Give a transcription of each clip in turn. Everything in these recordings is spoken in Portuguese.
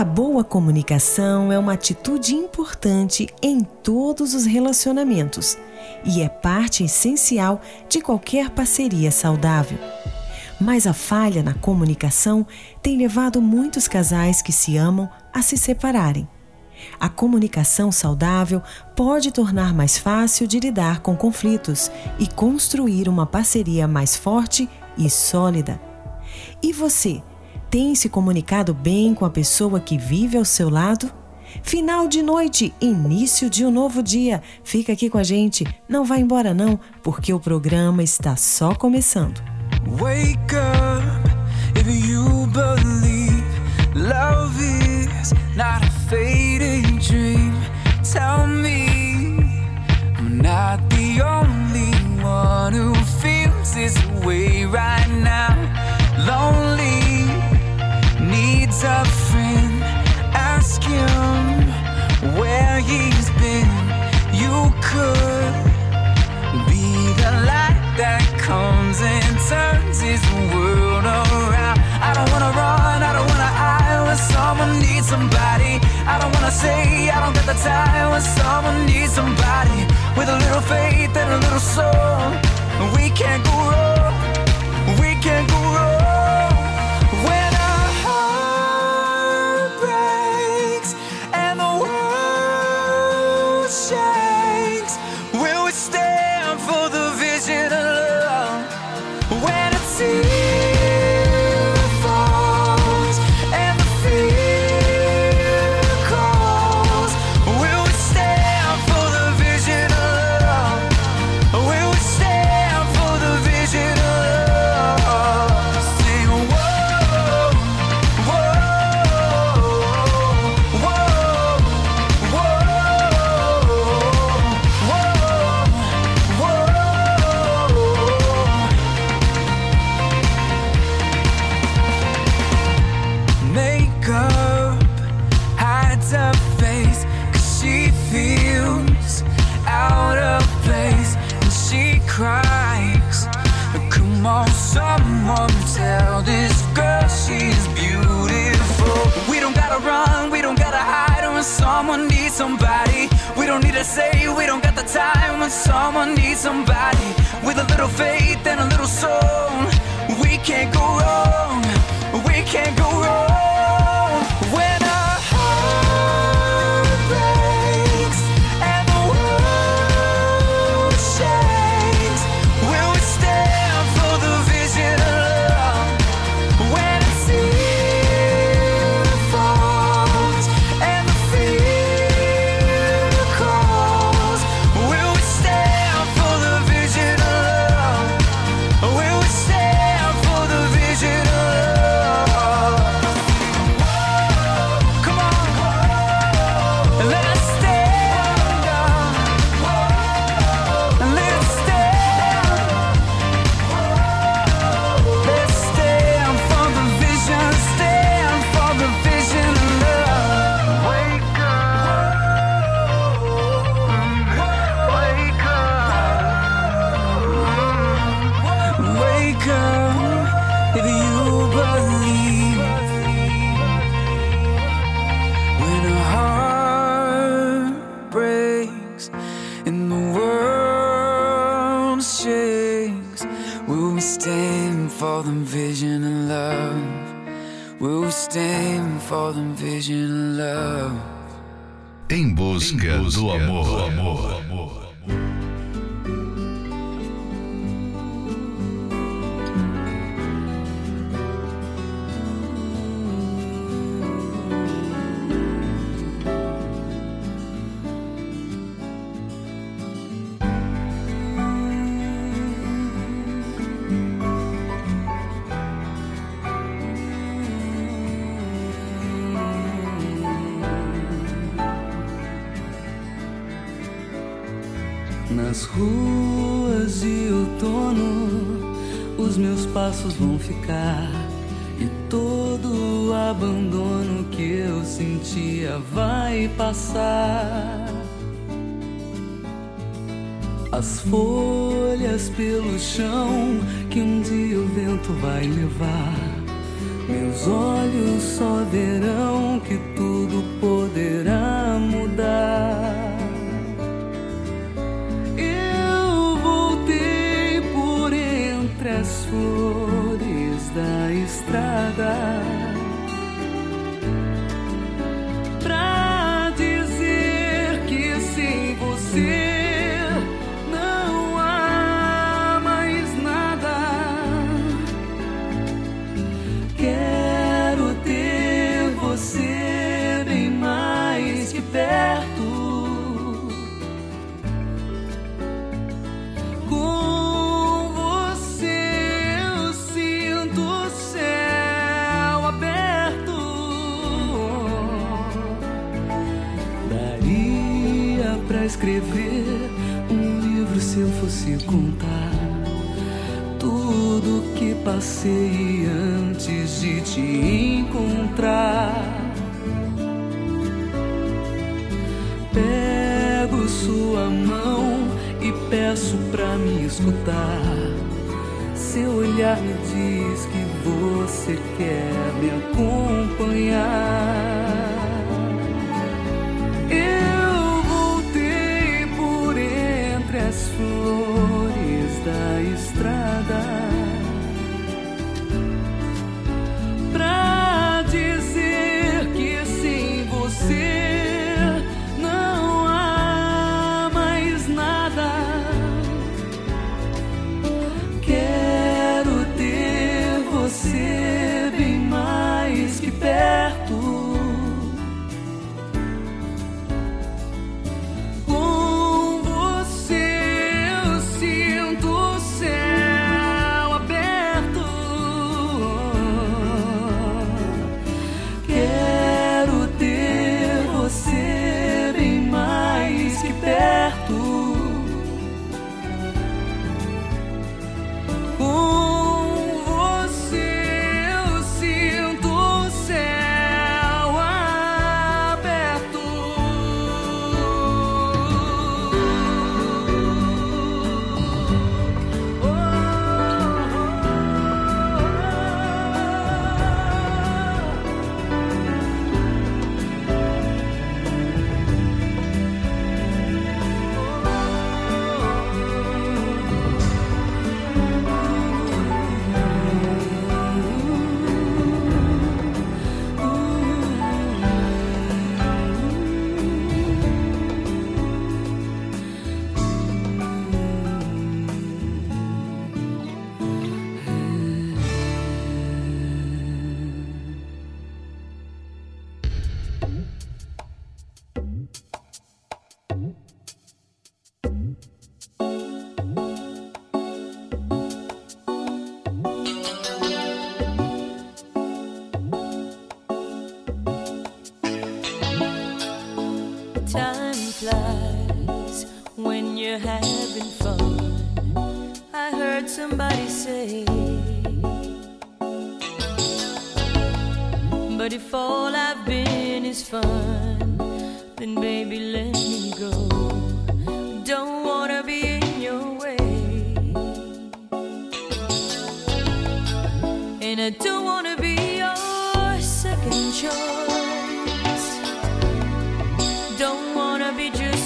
A boa comunicação é uma atitude importante em todos os relacionamentos e é parte essencial de qualquer parceria saudável. Mas a falha na comunicação tem levado muitos casais que se amam a se separarem. A comunicação saudável pode tornar mais fácil de lidar com conflitos e construir uma parceria mais forte e sólida. E você? Tem se comunicado bem com a pessoa que vive ao seu lado? Final de noite, início de um novo dia. Fica aqui com a gente, não vá embora não, porque o programa está só começando. Wake up if you believe love is not a fading dream. Tell me I'm not the only one who feels this way right now. Lonely friend. Ask him where he's been. You could be the light that comes and turns his world around. I don't wanna run, I don't wanna hide when someone needs somebody. I don't wanna say I don't got the time when someone needs somebody. With a little faith and a little soul, we can't go somebody with a little faith.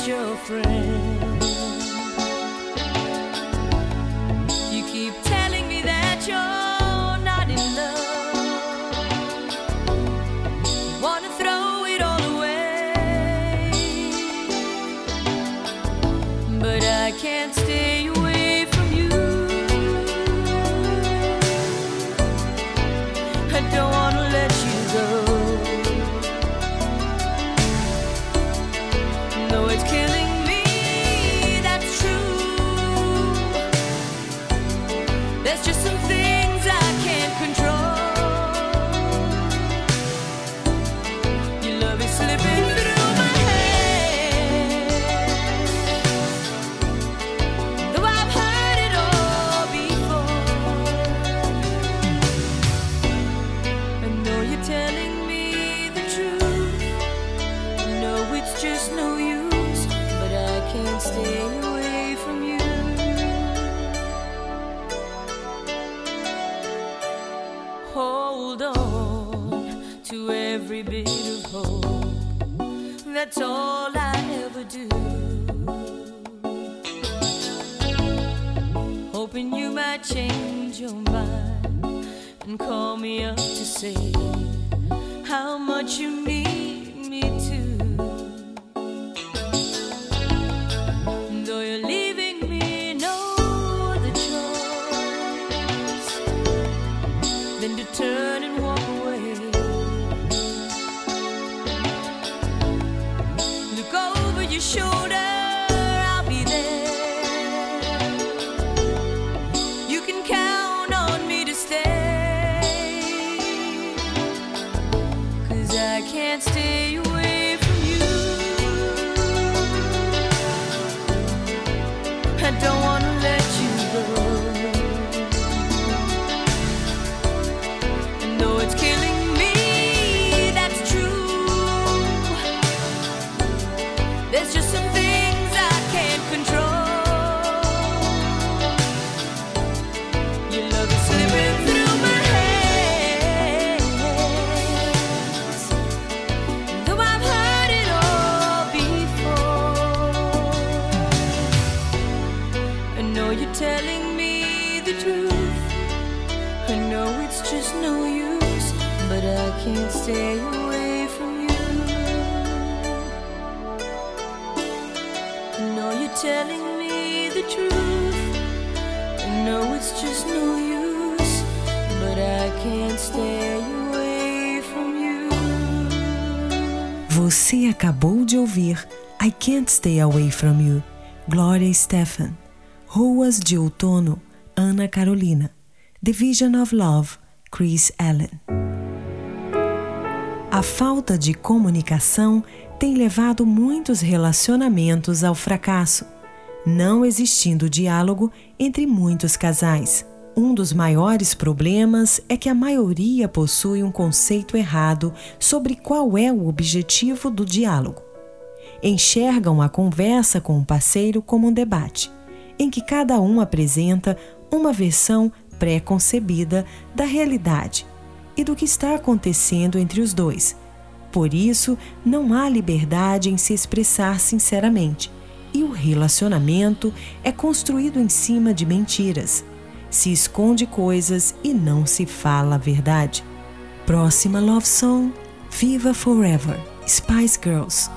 your friend. change your mind and call me up to say how much you Stephen, Ruas de Outono, Ana Carolina, Division of Love, Chris Allen. A falta de comunicação tem levado muitos relacionamentos ao fracasso, não existindo diálogo entre muitos casais. Um dos maiores problemas é que a maioria possui um conceito errado sobre qual é o objetivo do diálogo enxergam a conversa com o parceiro como um debate, em que cada um apresenta uma versão pré-concebida da realidade e do que está acontecendo entre os dois. Por isso, não há liberdade em se expressar sinceramente, e o relacionamento é construído em cima de mentiras. Se esconde coisas e não se fala a verdade. Próxima Love Song: Viva Forever, Spice Girls.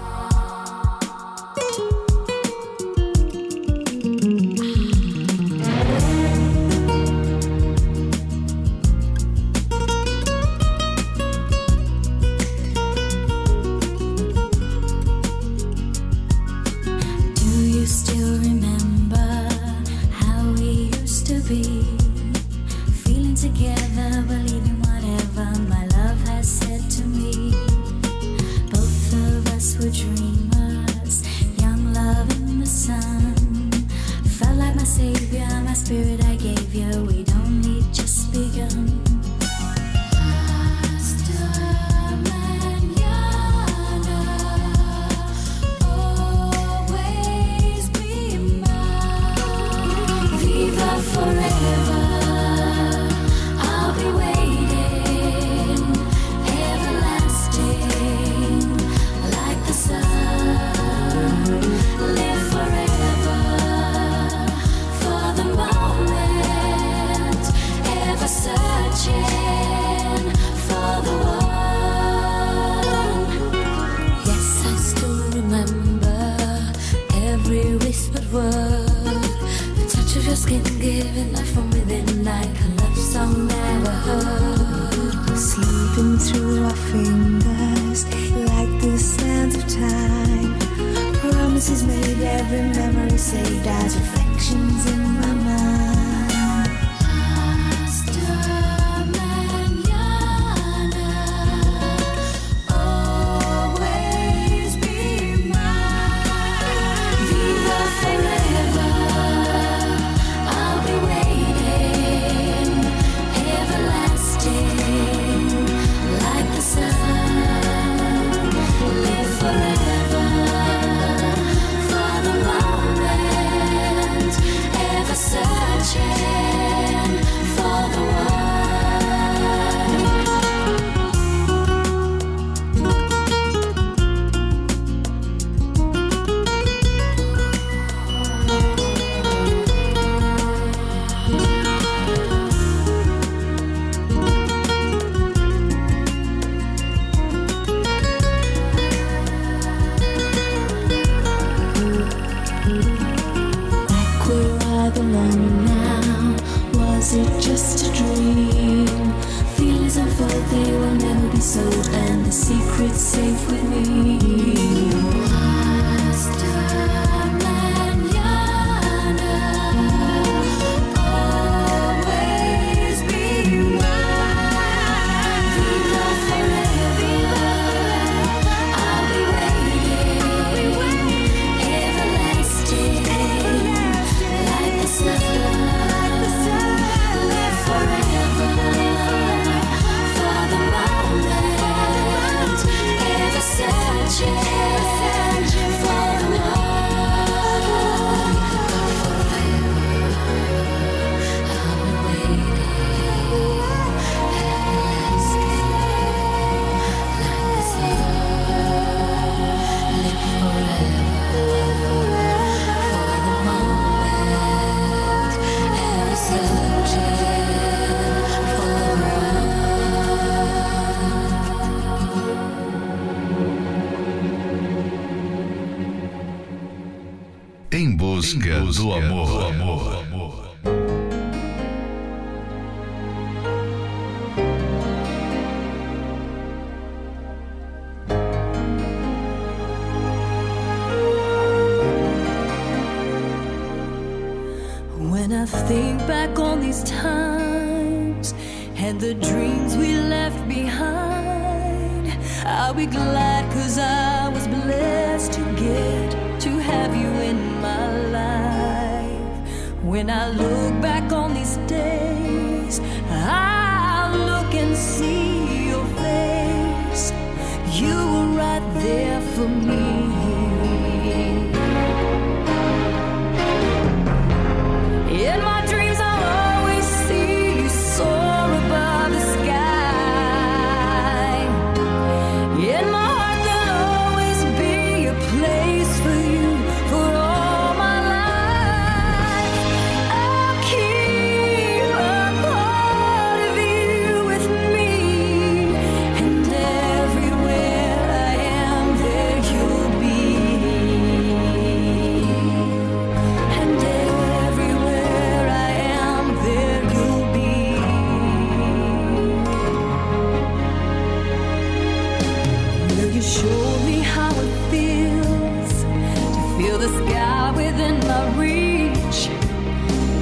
The sky within my reach?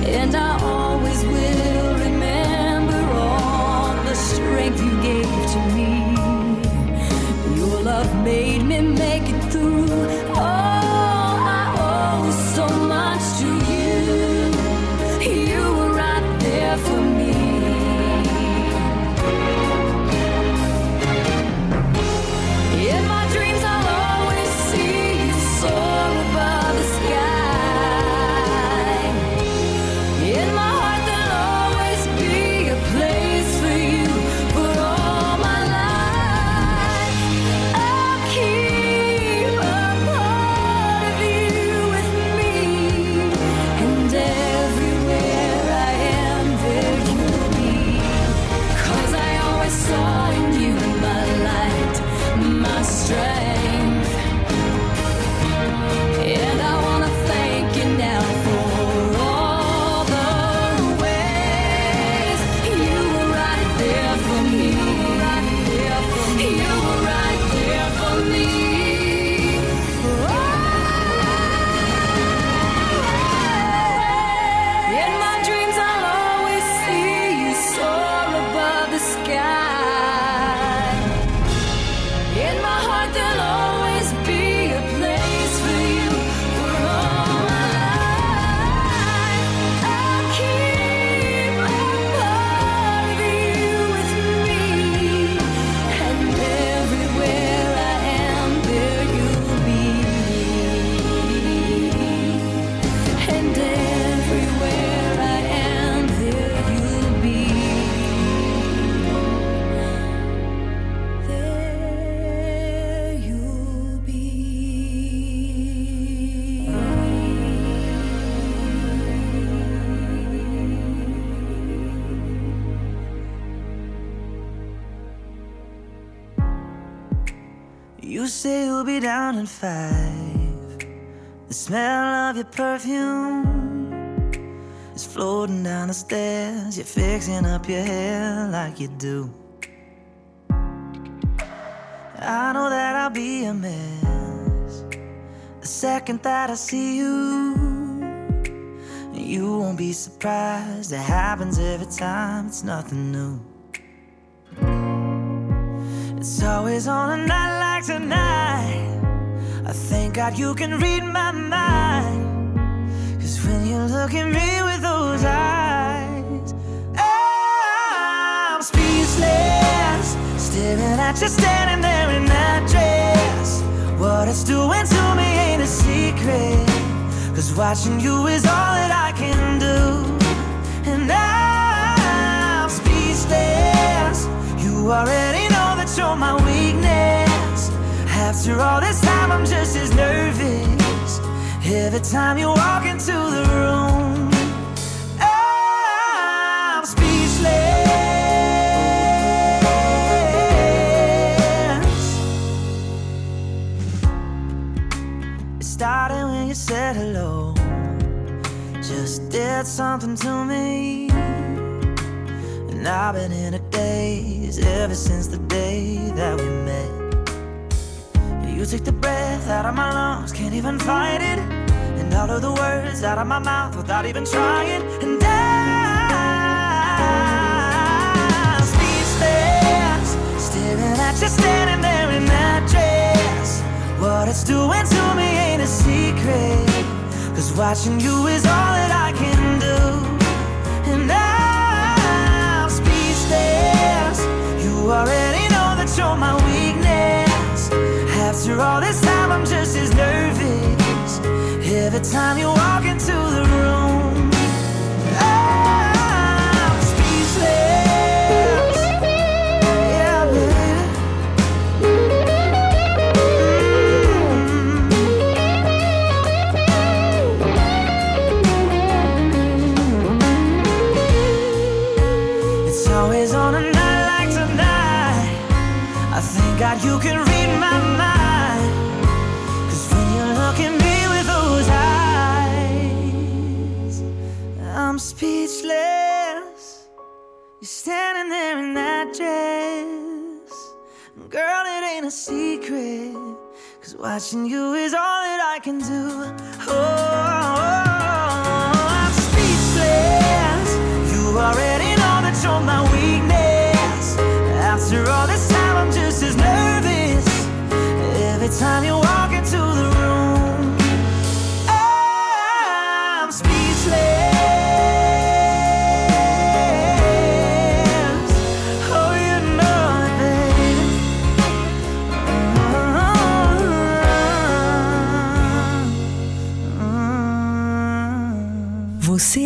And I always will remember all the strength you gave to me. Your love made me say you'll be down in five. The smell of your perfume is floating down the stairs. You're fixing up your hair like you do. I know that I'll be a mess the second that I see you. You won't be surprised, it happens every time, it's nothing new. It's always on a night like tonight. I thank God you can read my mind. Cause when you look at me with those eyes, I'm speechless. Staring at you standing there in that dress. What it's doing to me ain't a secret. Cause watching you is all that I can do. And I'm speechless. You already know you're my weakness. After all this time, I'm just as nervous. Every time you walk into the room, I'm speechless. It started when you said hello. just did something to me. And I've been in a daze ever since the day that we met. You took the breath out of my lungs, can't even fight it. And all of the words out of my mouth without even trying. And I'm speechless, staring at you standing there in that dress. What it's doing to me ain't a secret. Cause watching you is all already know that you're my weakness. After all this time, I'm just as nervous. Every time you walk into the watching you is all that I can do. Oh, I'm speechless. You already know that you're my weakness. After all this time, I'm just as nervous. Every time you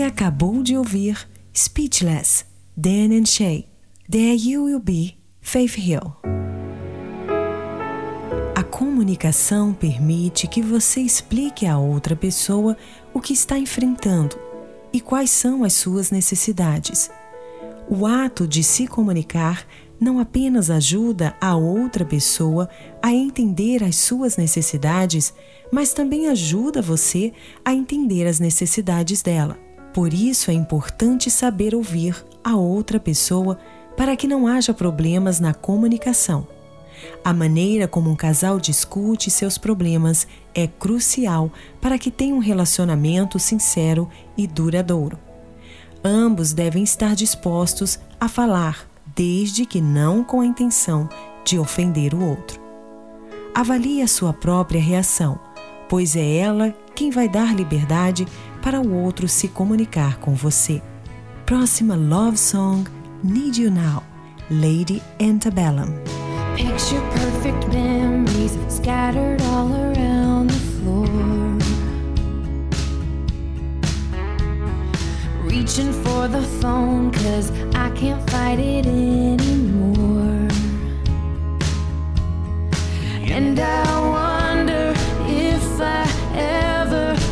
acabou de ouvir Speechless, Dan and Shay. There You Will Be, Faith Hill. A comunicação permite que você explique a outra pessoa o que está enfrentando e quais são as suas necessidades. O ato de se comunicar não apenas ajuda a outra pessoa a entender as suas necessidades, mas também ajuda você a entender as necessidades dela. Por isso é importante saber ouvir a outra pessoa para que não haja problemas na comunicação. A maneira como um casal discute seus problemas é crucial para que tenha um relacionamento sincero e duradouro. Ambos devem estar dispostos a falar, desde que não com a intenção de ofender o outro. Avalie a sua própria reação, pois é ela quem vai dar liberdade para o outro se comunicar com você. Próxima love song Need You Now, Lady Antebellum. Picture perfect memories scattered all around the floor. Reaching for the phone, cause I can't fight it anymore. And I wonder if I ever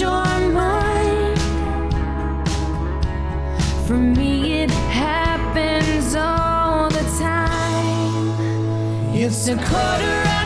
your mind. For me, it happens all the time. It's a quarter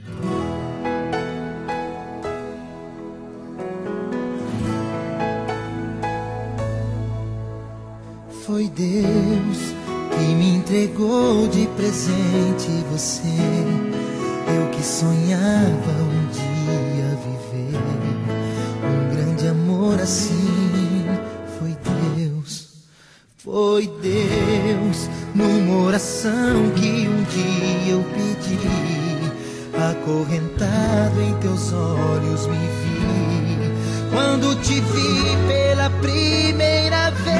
Em teus olhos me vi. Quando te vi pela primeira vez.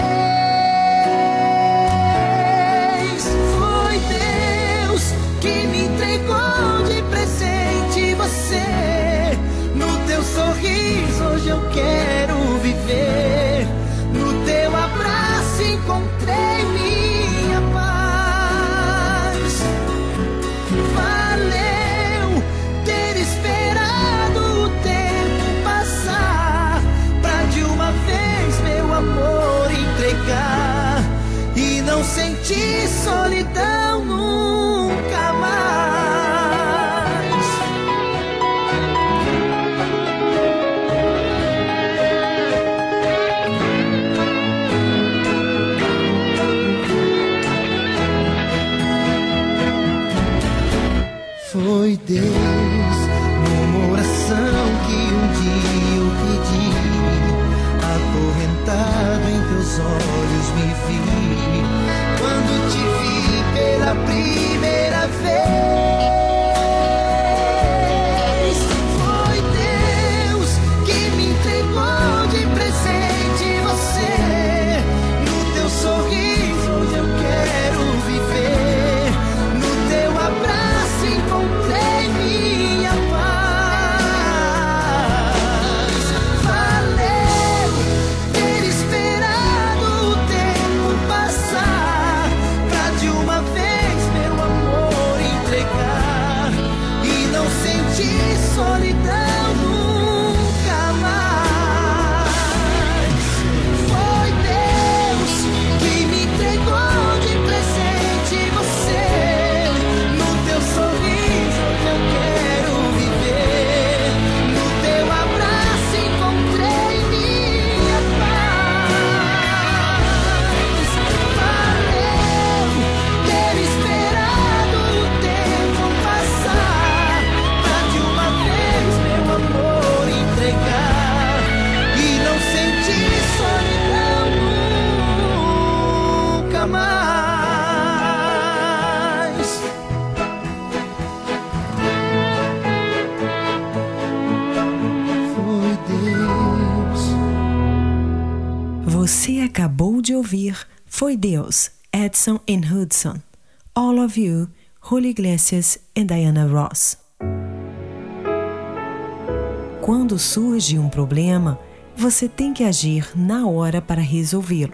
Foi Deus que me entregou de presente você. No teu sorriso hoje eu quero viver. sol Hudson. All of You, Julio Iglesias e Diana Ross. Quando surge um problema, você tem que agir na hora para resolvê-lo.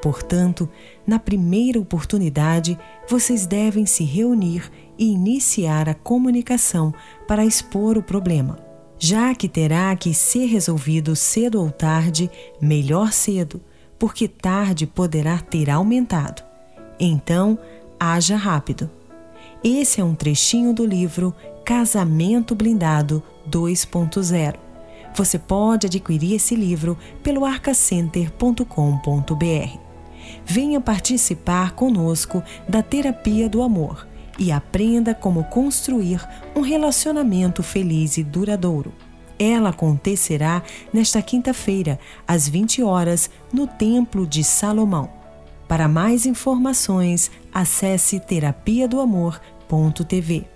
Portanto, na primeira oportunidade, vocês devem se reunir e iniciar a comunicação para expor o problema. Já que terá que ser resolvido cedo ou tarde, melhor cedo, porque tarde poderá ter aumentado. Então, haja rápido. Esse é um trechinho do livro Casamento Blindado 2.0. Você pode adquirir esse livro pelo arcacenter.com.br. Venha participar conosco da terapia do amor e aprenda como construir um relacionamento feliz e duradouro. Ela acontecerá nesta quinta-feira, às 20 horas, no Templo de Salomão. Para mais informações, acesse terapia do amor.tv.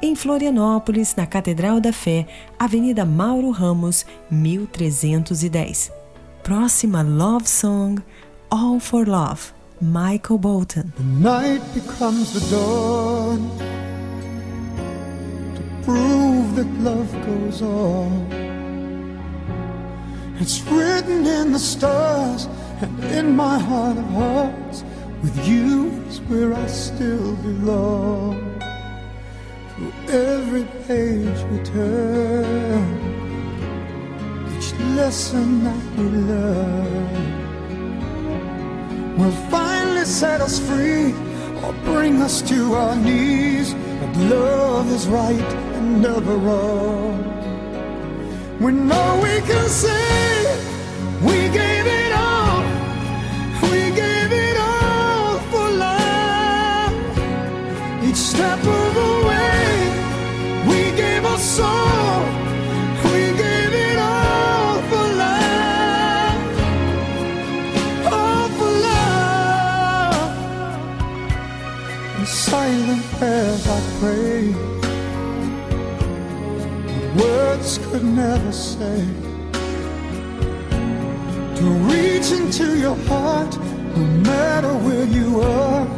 Em Florianópolis, na Catedral da Fé, Avenida Mauro Ramos, 1310. Próxima Love Song, All for Love, Michael Bolton. The night becomes the dawn to prove that love goes on. It's written in the stars and in my heart of hearts. With you is where I still belong. Through every page we turn, each lesson that we learn. will finally set us free or bring us to our knees. But love is right and never wrong. We know we can say we gave step of the way, we gave our soul. We gave it all for love. All for love. In silent prayers I pray. Words could never say to reach into your heart, no matter where you are.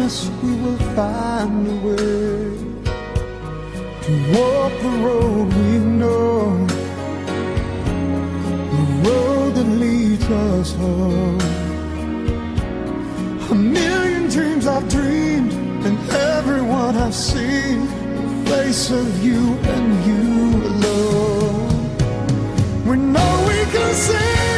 Promise we will find a way to walk the road we know, the road that leads us home. A million dreams I've dreamed, and everyone I've seen, the face of you and you alone. We know we can say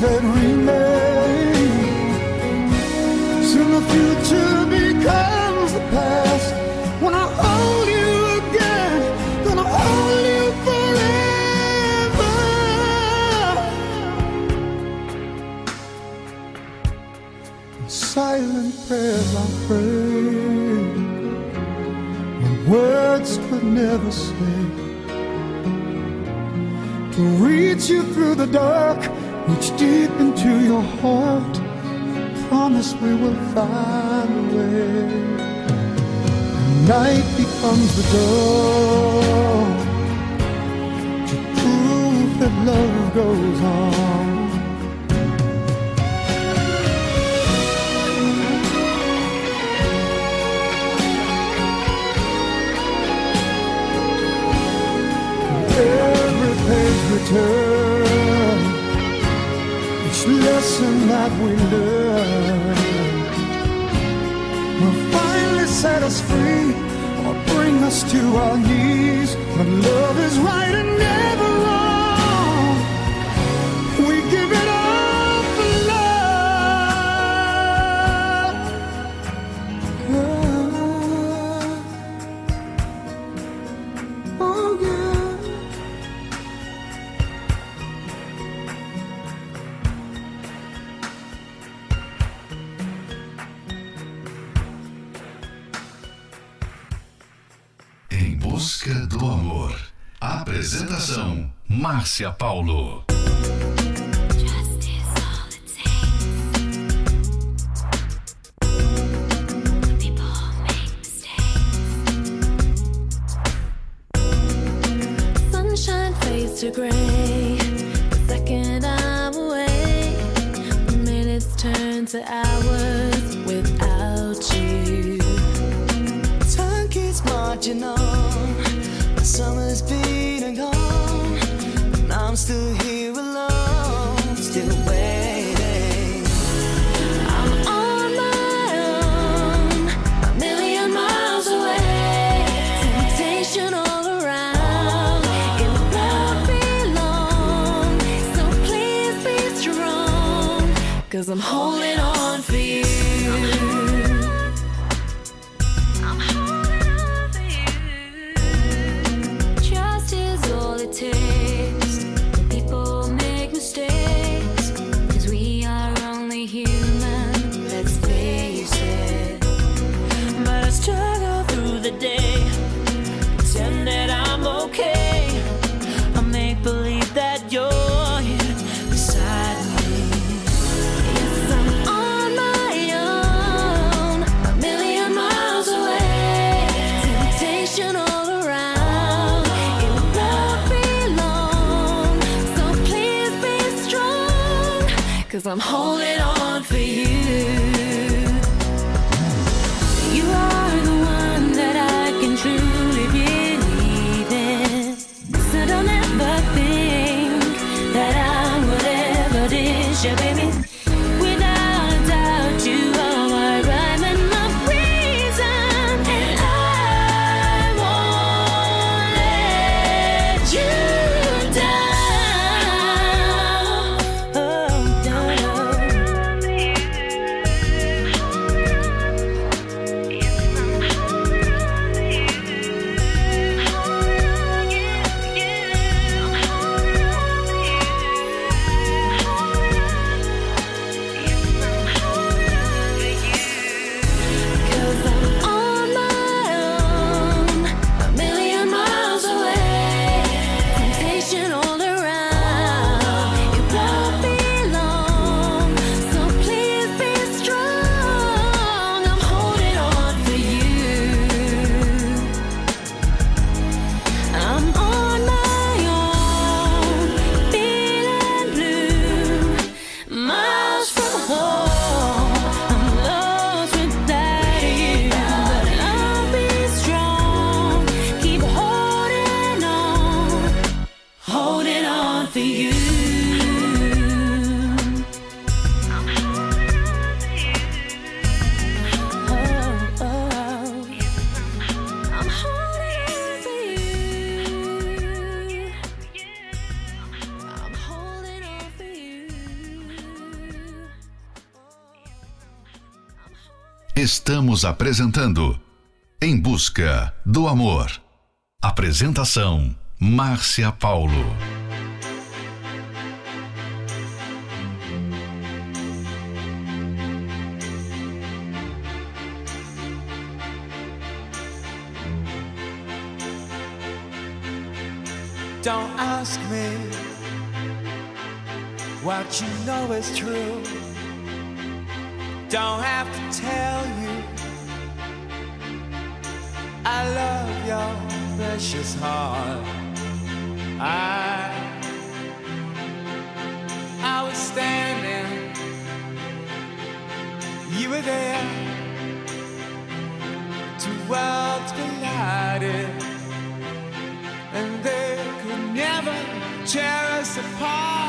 that remain. Soon the future becomes the past. When I hold you again, gonna hold you forever. Silent prayers I pray, when words could never say to reach you through the dark, your heart. Promise we will find a way. Night becomes the dawn to prove that love goes on. Every page we turn, each lesson that we learn will finally set us free or bring us to our knees. But love is right and never Márcia Paulo. cause I'm holding on. Estamos apresentando Em Busca do Amor. Apresentação: Márcia Paulo. Don't ask me what you know is true. Don't have to tell you I love your precious heart. I I was standing, you were there. Two worlds collided, and they could never tear us apart.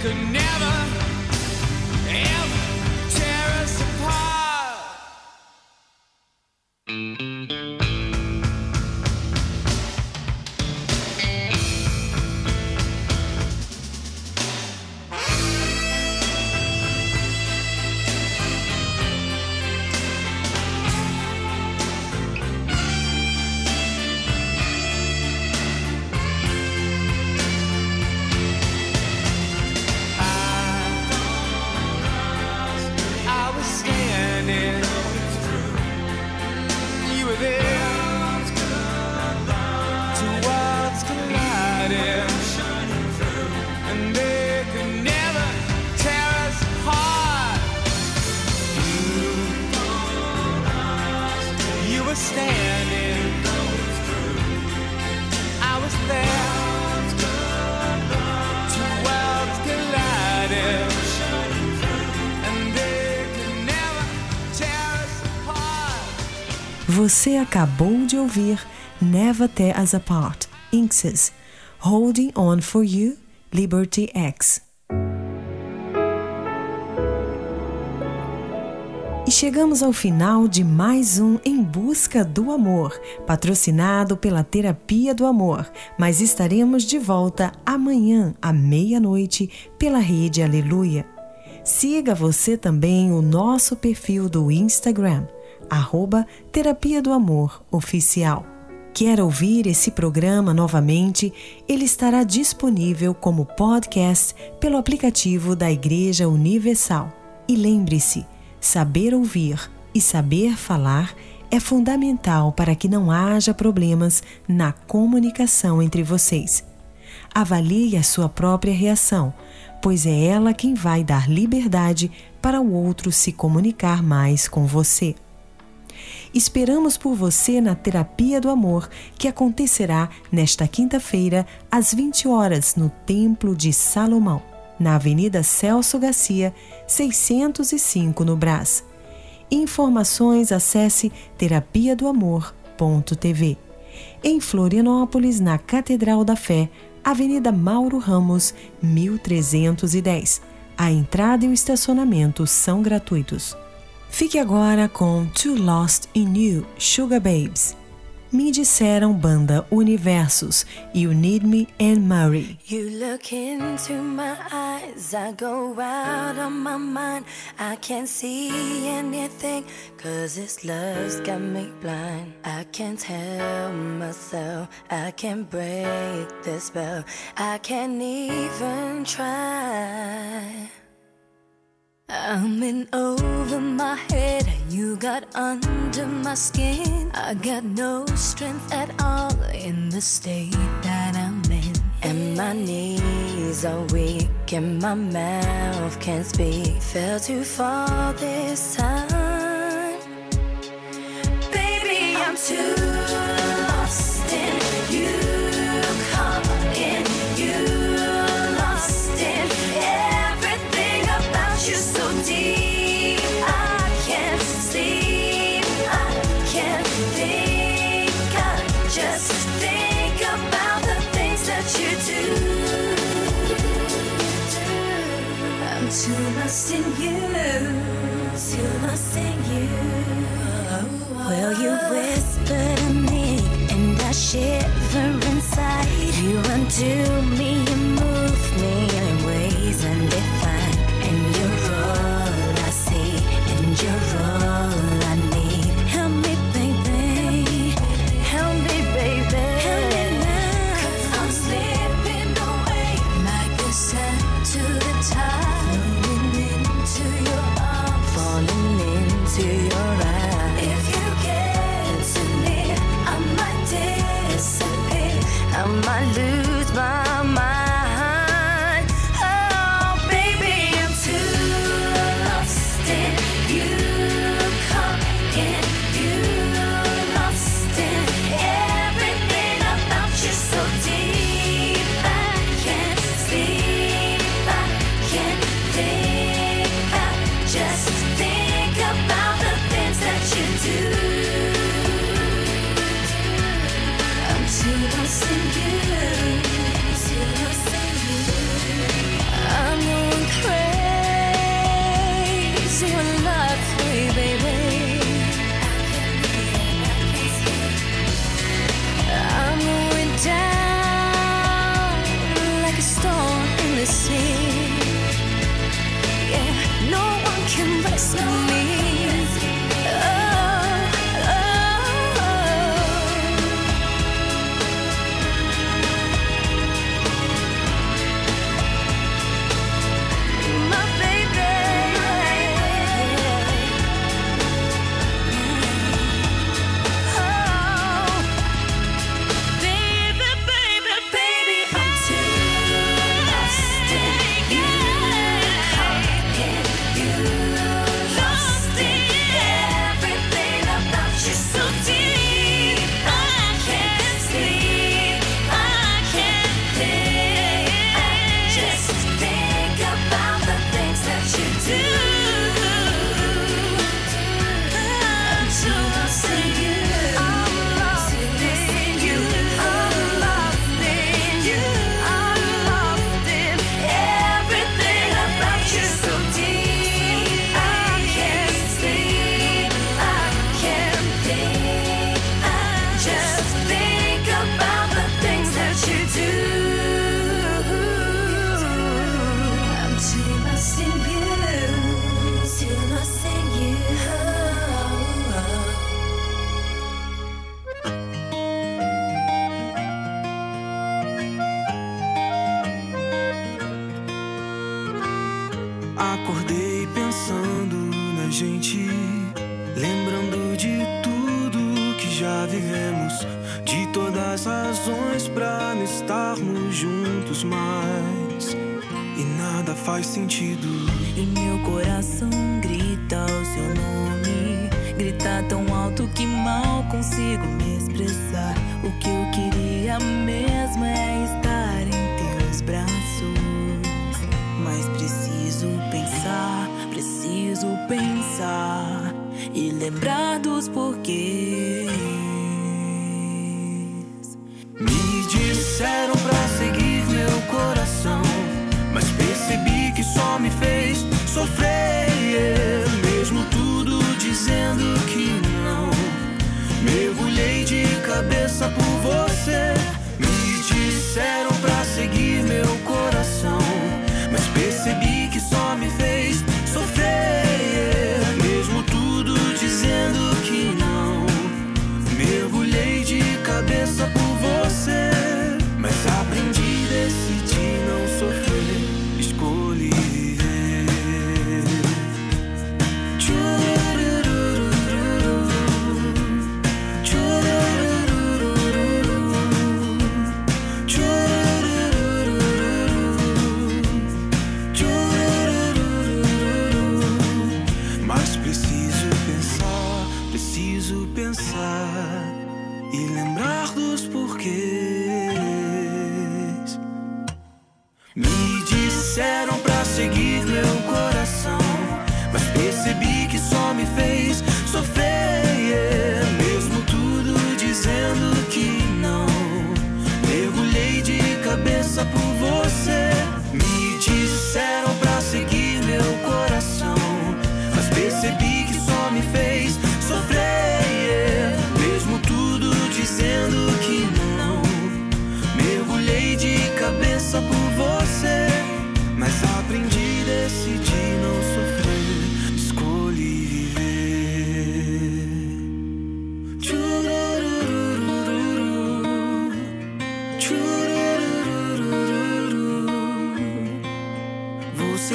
Could never, Você acabou de ouvir Never Tear Us Apart, Inxes, Holding On For You, Liberty X. E chegamos ao final de mais um Em Busca do Amor, patrocinado pela Terapia do Amor, mas estaremos de volta amanhã à meia-noite pela rede Aleluia. Siga você também o nosso perfil do Instagram, arroba Terapia do Amor Oficial. Quer ouvir esse programa novamente? Ele estará disponível como podcast pelo aplicativo da Igreja Universal. E lembre-se, saber ouvir e saber falar é fundamental para que não haja problemas na comunicação entre vocês. Avalie a sua própria reação, pois é ela quem vai dar liberdade para o outro se comunicar mais com você. Esperamos por você na Terapia do Amor, que acontecerá nesta quinta-feira, às 20 horas, no Templo de Salomão, na Avenida Celso Garcia, 605, no Brás. Informações acesse terapia do amor.tv. Em Florianópolis, na Catedral da Fé, Avenida Mauro Ramos, 1310. A entrada e o estacionamento são gratuitos. Fique agora com Too Lost in You, Sugar Babes. Me disseram banda Universos, You Need Me and Murray. You look into my eyes, I go out on my mind. I can't see anything, cause this love's got me blind. I can't tell myself, I can't break the spell, I can't even try. I'm in over my head, you got under my skin. I got no strength at all in the state that I'm in. And my knees are weak, and my mouth can't speak. Fell too far this time. Baby, I'm too. I'm too lost in you. Too lost in you. Will you whisper to me and I shiver inside? You undo me.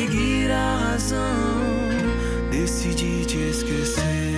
seguir a razão, decidi te esquecer.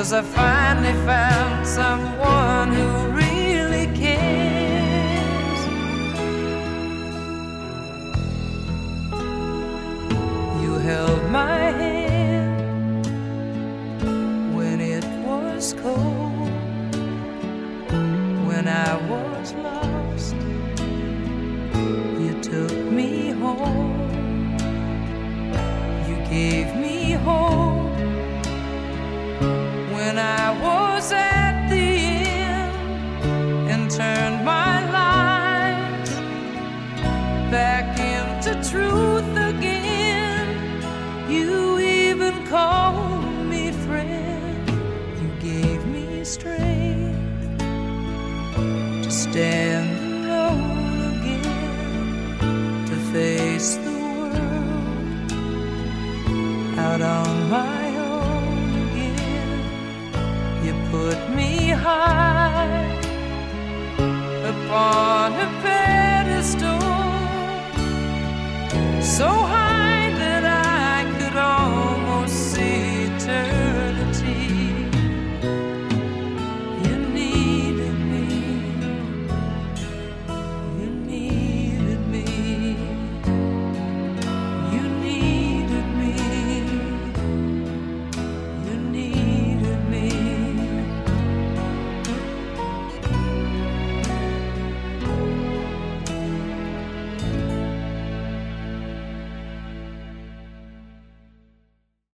Cause I finally found someone who really cares. You held my hand high upon a bed.